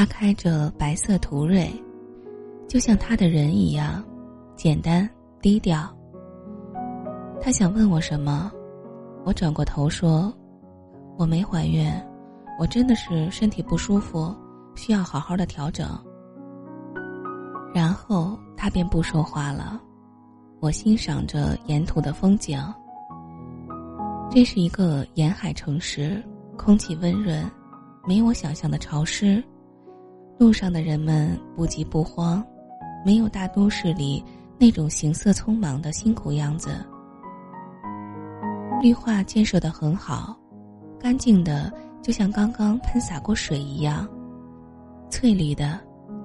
他开着白色途锐，就像他的人一样，简单低调。他想问我什么，我转过头说：“我没怀孕，我真的是身体不舒服，需要好好的调整。”然后他便不说话了。我欣赏着沿途的风景。这是一个沿海城市，空气温润，没我想象的潮湿。路上的人们不急不慌，没有大都市里那种行色匆忙的辛苦样子。绿化建设的很好，干净的就像刚刚喷洒过水一样，翠绿的，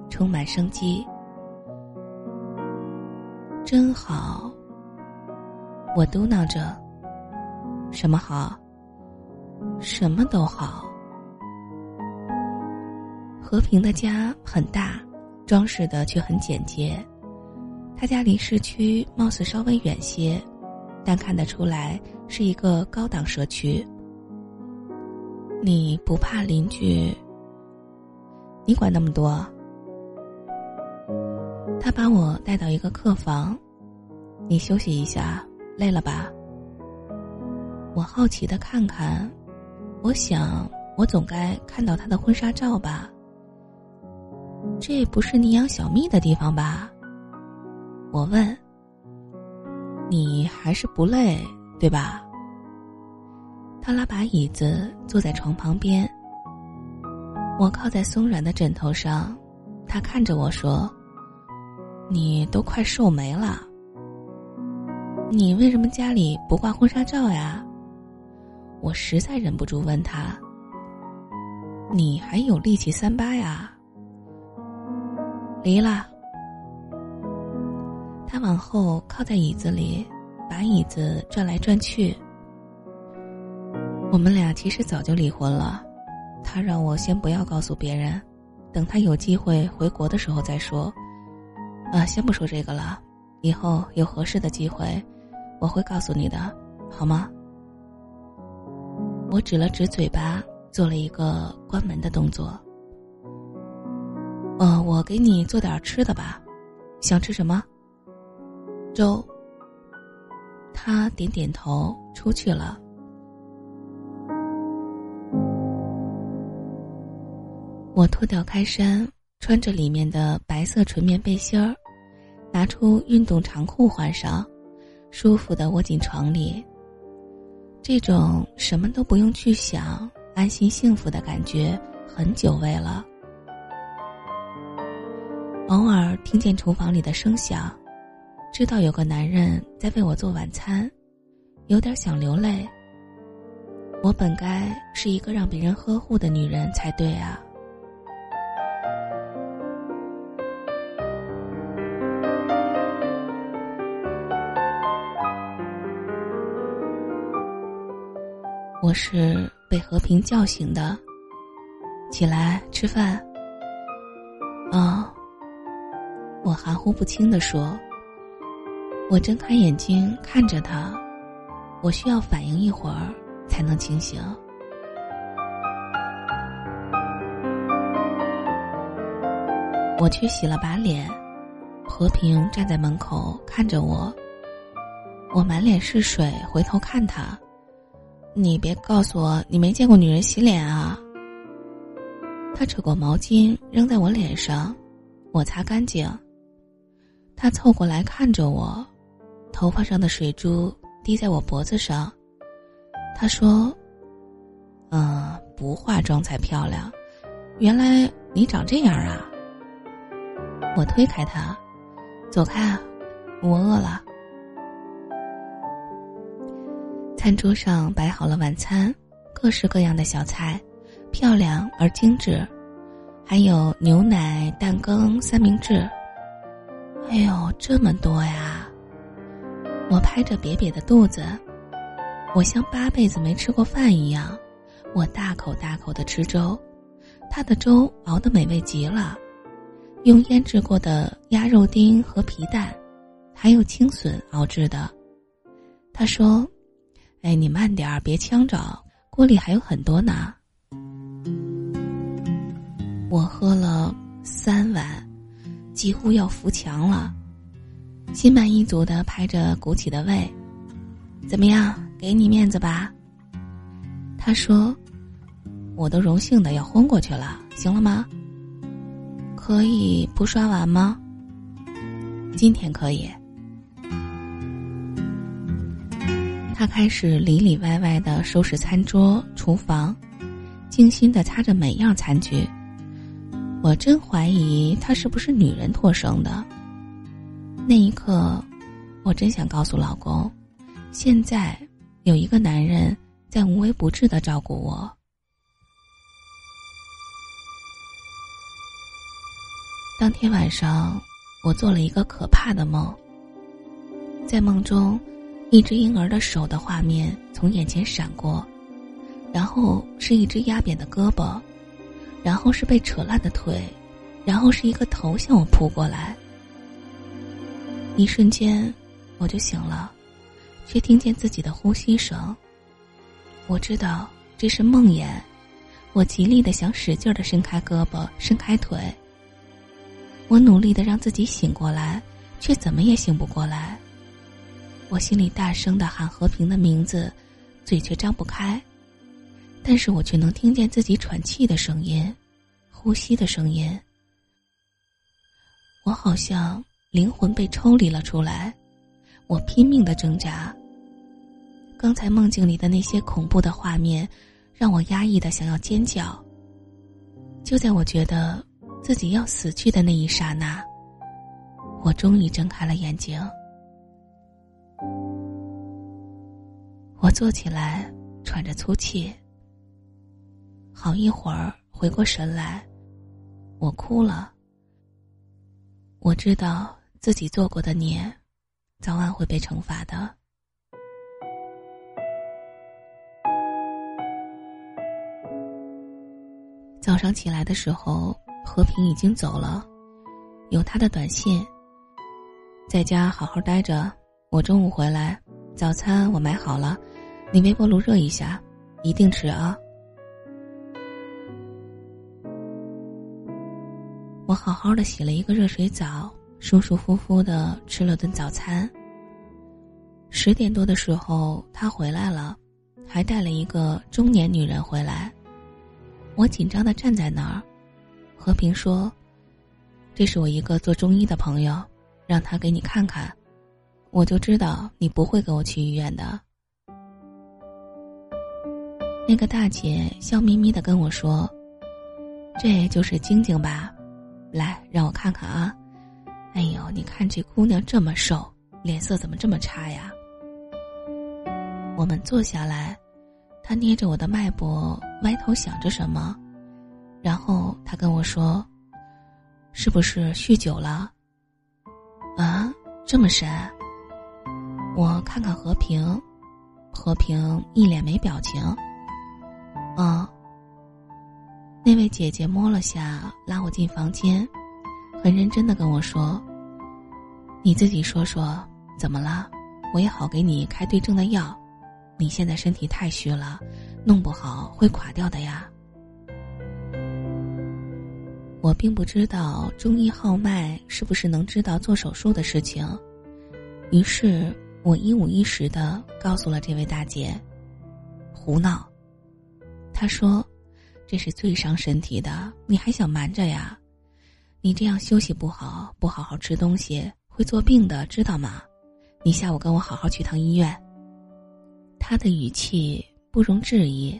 充满生机。真好，我嘟囔着。什么好？什么都好。和平的家很大，装饰的却很简洁。他家离市区貌似稍微远些，但看得出来是一个高档社区。你不怕邻居？你管那么多？他把我带到一个客房，你休息一下，累了吧？我好奇的看看，我想我总该看到他的婚纱照吧。这不是你养小蜜的地方吧？我问。你还是不累，对吧？他拉把椅子坐在床旁边，我靠在松软的枕头上，他看着我说：“你都快瘦没了。你为什么家里不挂婚纱照呀？”我实在忍不住问他：“你还有力气三八呀？”离了。他往后靠在椅子里，把椅子转来转去。我们俩其实早就离婚了，他让我先不要告诉别人，等他有机会回国的时候再说。啊，先不说这个了，以后有合适的机会，我会告诉你的，好吗？我指了指嘴巴，做了一个关门的动作。哦，我给你做点吃的吧，想吃什么？粥。他点点头，出去了。我脱掉开衫，穿着里面的白色纯棉背心儿，拿出运动长裤换上，舒服的窝进床里。这种什么都不用去想，安心幸福的感觉很久违了。偶尔听见厨房里的声响，知道有个男人在为我做晚餐，有点想流泪。我本该是一个让别人呵护的女人才对啊。我是被和平叫醒的，起来吃饭。啊。我含糊不清地说：“我睁开眼睛看着他，我需要反应一会儿才能清醒。”我去洗了把脸，和平站在门口看着我。我满脸是水，回头看他：“你别告诉我你没见过女人洗脸啊！”他扯过毛巾扔在我脸上，我擦干净。他凑过来看着我，头发上的水珠滴在我脖子上。他说：“嗯，不化妆才漂亮。原来你长这样啊！”我推开他，走开，我饿了。餐桌上摆好了晚餐，各式各样的小菜，漂亮而精致，还有牛奶、蛋羹、三明治。哎呦，这么多呀！我拍着瘪瘪的肚子，我像八辈子没吃过饭一样，我大口大口的吃粥，他的粥熬得美味极了，用腌制过的鸭肉丁和皮蛋，还有青笋熬制的。他说：“哎，你慢点儿，别呛着，锅里还有很多呢。”我喝了三碗，几乎要扶墙了，心满意足的拍着鼓起的胃，怎么样？给你面子吧。他说：“我都荣幸的要昏过去了，行了吗？可以不刷碗吗？今天可以。”他开始里里外外的收拾餐桌、厨房，精心的擦着每样餐具。我真怀疑他是不是女人托生的。那一刻，我真想告诉老公，现在有一个男人在无微不至的照顾我。当天晚上，我做了一个可怕的梦，在梦中。一只婴儿的手的画面从眼前闪过，然后是一只压扁的胳膊，然后是被扯烂的腿，然后是一个头向我扑过来。一瞬间，我就醒了，却听见自己的呼吸声。我知道这是梦魇，我极力的想使劲的伸开胳膊，伸开腿。我努力的让自己醒过来，却怎么也醒不过来。我心里大声的喊和平的名字，嘴却张不开，但是我却能听见自己喘气的声音，呼吸的声音。我好像灵魂被抽离了出来，我拼命的挣扎。刚才梦境里的那些恐怖的画面，让我压抑的想要尖叫。就在我觉得自己要死去的那一刹那，我终于睁开了眼睛。我坐起来，喘着粗气。好一会儿回过神来，我哭了。我知道自己做过的孽，早晚会被惩罚的。早上起来的时候，和平已经走了，有他的短信。在家好好待着，我中午回来，早餐我买好了。你微波炉热一下，一定吃啊！好好的洗了一个热水澡，舒舒服服的吃了顿早餐。十点多的时候，他回来了，还带了一个中年女人回来。我紧张的站在那儿，和平说：“这是我一个做中医的朋友，让他给你看看。”我就知道你不会跟我去医院的。那个大姐笑眯眯的跟我说：“这就是晶晶吧？来，让我看看啊！哎呦，你看这姑娘这么瘦，脸色怎么这么差呀？”我们坐下来，她捏着我的脉搏，歪头想着什么，然后她跟我说：“是不是酗酒了？”啊，这么深？我看看和平，和平一脸没表情。啊！那位姐姐摸了下，拉我进房间，很认真的跟我说：“你自己说说怎么了，我也好给你开对症的药。你现在身体太虚了，弄不好会垮掉的呀。”我并不知道中医号脉是不是能知道做手术的事情，于是我一五一十的告诉了这位大姐：“胡闹。”他说：“这是最伤身体的，你还想瞒着呀？你这样休息不好，不好好吃东西，会做病的，知道吗？你下午跟我好好去趟医院。”他的语气不容置疑。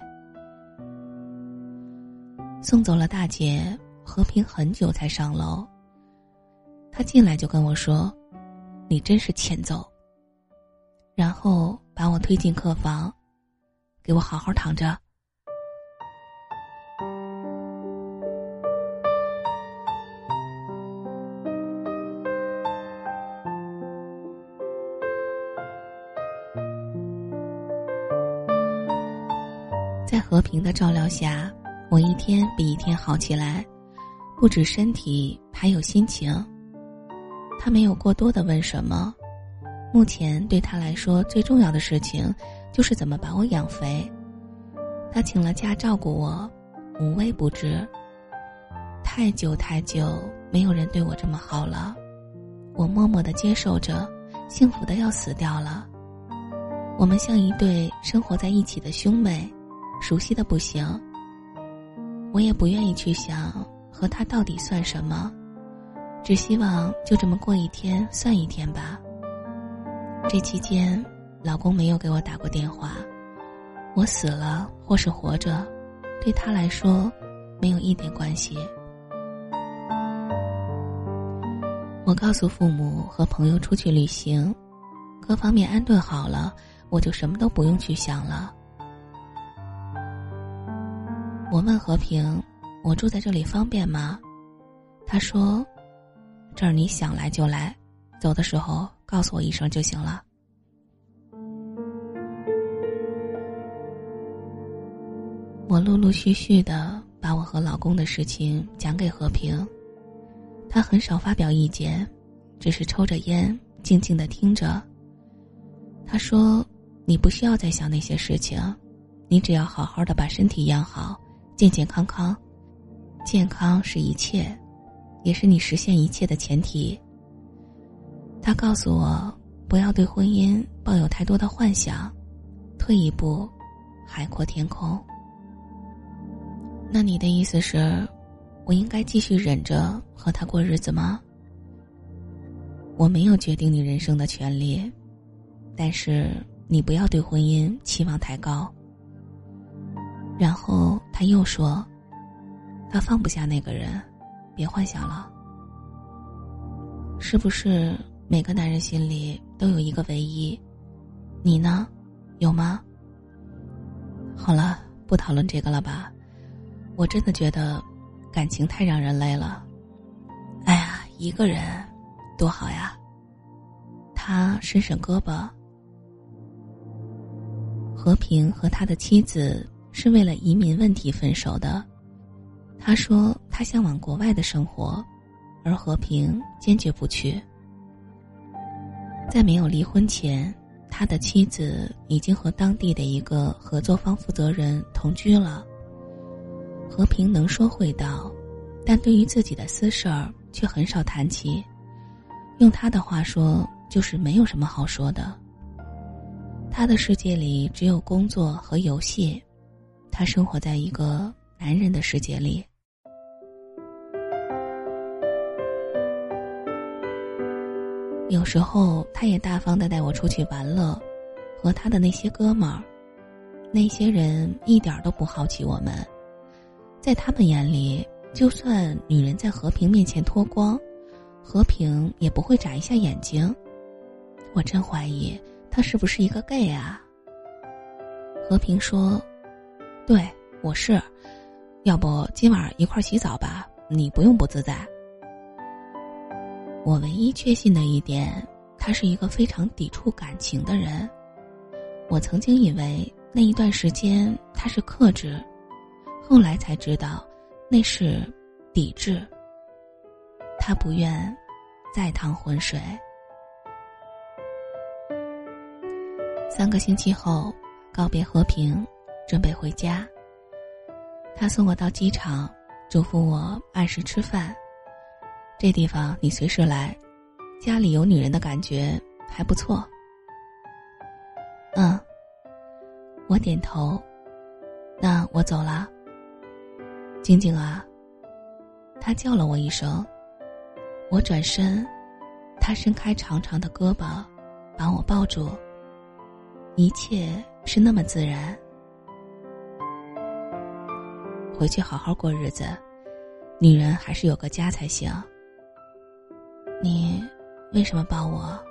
送走了大姐，和平很久才上楼。他进来就跟我说：“你真是欠揍。”然后把我推进客房，给我好好躺着。平的照料下，我一天比一天好起来，不止身体，还有心情。他没有过多的问什么，目前对他来说最重要的事情就是怎么把我养肥。他请了假照顾我，无微不至。太久太久没有人对我这么好了，我默默的接受着，幸福的要死掉了。我们像一对生活在一起的兄妹，熟悉的不行。我也不愿意去想和他到底算什么，只希望就这么过一天算一天吧。这期间，老公没有给我打过电话。我死了或是活着，对他来说没有一点关系。我告诉父母和朋友出去旅行，各方面安顿好了，我就什么都不用去想了。我问和平：“我住在这里方便吗？”他说：“这儿你想来就来，走的时候。”告诉我一声就行了。我陆陆续续的把我和老公的事情讲给和平，他很少发表意见，只是抽着烟，静静的听着。他说：“你不需要再想那些事情，你只要好好的把身体养好，健健康康。健康是一切，也是你实现一切的前提。”他告诉我，不要对婚姻抱有太多的幻想，退一步，海阔天空。那你的意思是，我应该继续忍着和他过日子吗？我没有决定你人生的权利，但是你不要对婚姻期望太高。然后他又说，他放不下那个人，别幻想了，是不是？每个男人心里都有一个唯一，你呢，有吗？好了，不讨论这个了吧。我真的觉得，感情太让人累了。哎呀，一个人多好呀。他伸伸胳膊。和平和他的妻子是为了移民问题分手的。他说他向往国外的生活，而和平坚决不去。在没有离婚前，他的妻子已经和当地的一个合作方负责人同居了。和平能说会道，但对于自己的私事儿却很少谈起。用他的话说，就是没有什么好说的。他的世界里只有工作和游戏，他生活在一个男人的世界里。有时候，他也大方的带我出去玩乐，和他的那些哥们儿，那些人一点都不好奇我们，在他们眼里，就算女人在和平面前脱光，和平也不会眨一下眼睛。我真怀疑他是不是一个 gay 啊？和平说：“对，我是，要不今晚一块洗澡吧？你不用不自在。”我唯一确信的一点，他是一个非常抵触感情的人。我曾经以为那一段时间他是克制，后来才知道那是抵制。他不愿再趟浑水。三个星期后，告别和平，准备回家。他送我到机场，嘱咐我按时吃饭。这地方你随时来，家里有女人的感觉还不错。嗯，我点头，那我走了。静静啊，他叫了我一声，我转身，他伸开长长的胳膊，把我抱住。一切是那么自然。回去好好过日子，女人还是有个家才行。你为什么抱我？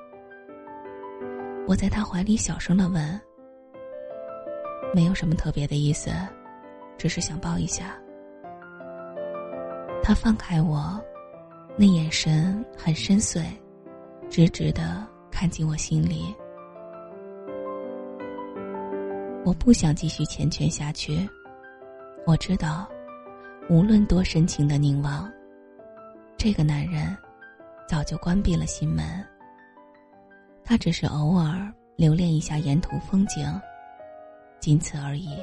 我在他怀里小声的问。没有什么特别的意思，只是想抱一下。他放开我，那眼神很深邃，直直的看进我心里。我不想继续缱绻下去。我知道，无论多深情的凝望，这个男人。早就关闭了心门。他只是偶尔留恋一下沿途风景，仅此而已。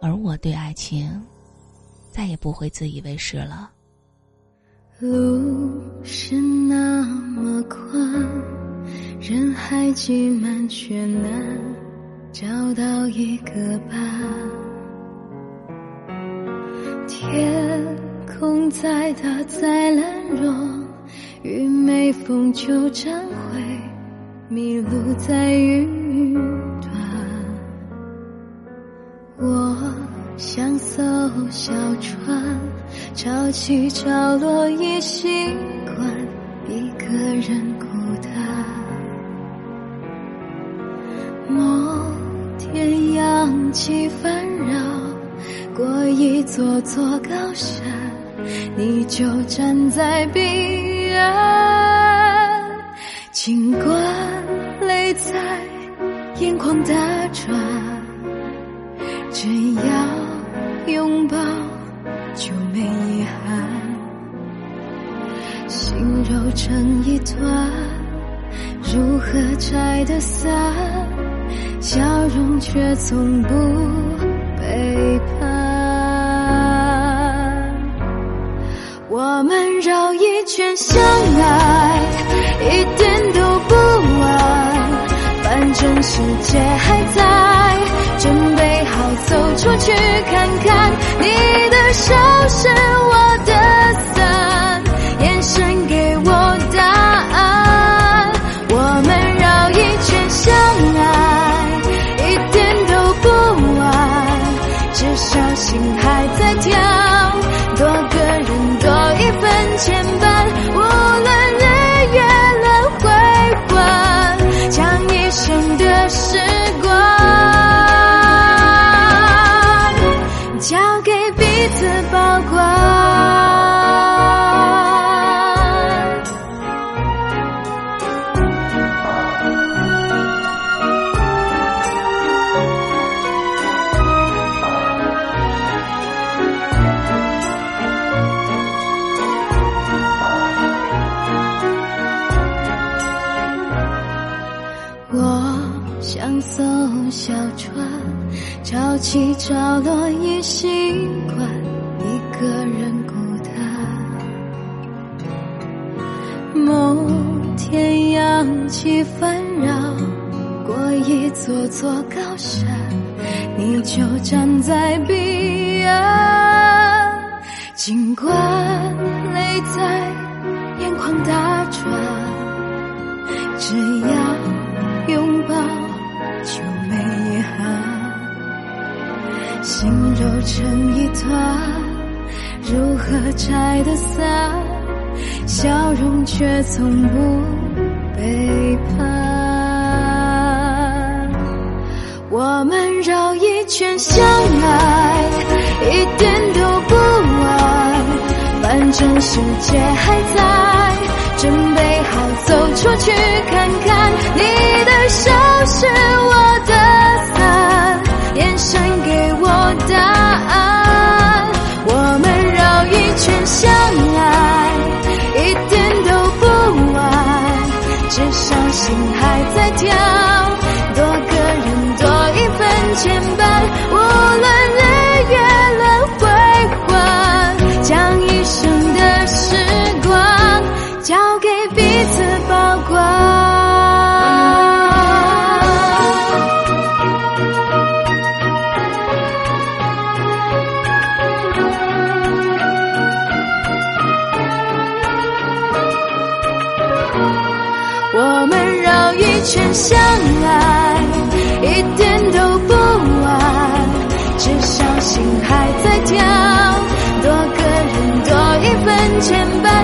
而我对爱情，再也不会自以为是了。路是那么宽，人海挤满却难找到一个伴。天空再大再蓝，若遇没风就暂会迷路在云端。我像艘小船。潮起潮落已习惯，一个人过起烦扰，过一座座高山，你就站在彼岸。尽管泪在眼眶打转，只要拥抱。就没遗憾，心揉成一团，如何拆得散？笑容却从不背叛。我们绕一圈相爱，一点都不晚，反正世界还在，准备好走出去看看你的。手是我的我像艘小船，潮起潮落已习惯，一个人孤单。某天扬起烦扰，过一座座高山，你就站在彼岸。尽管泪在眼眶打转，只要心揉成一团，如何拆得散？笑容却从不背叛。我们绕一圈相爱，一点都不晚，反正世界还在，准备好走出去看看。你的手是。我的想给我答案。我们绕一圈相爱一点都不晚至少心还在跳。千百。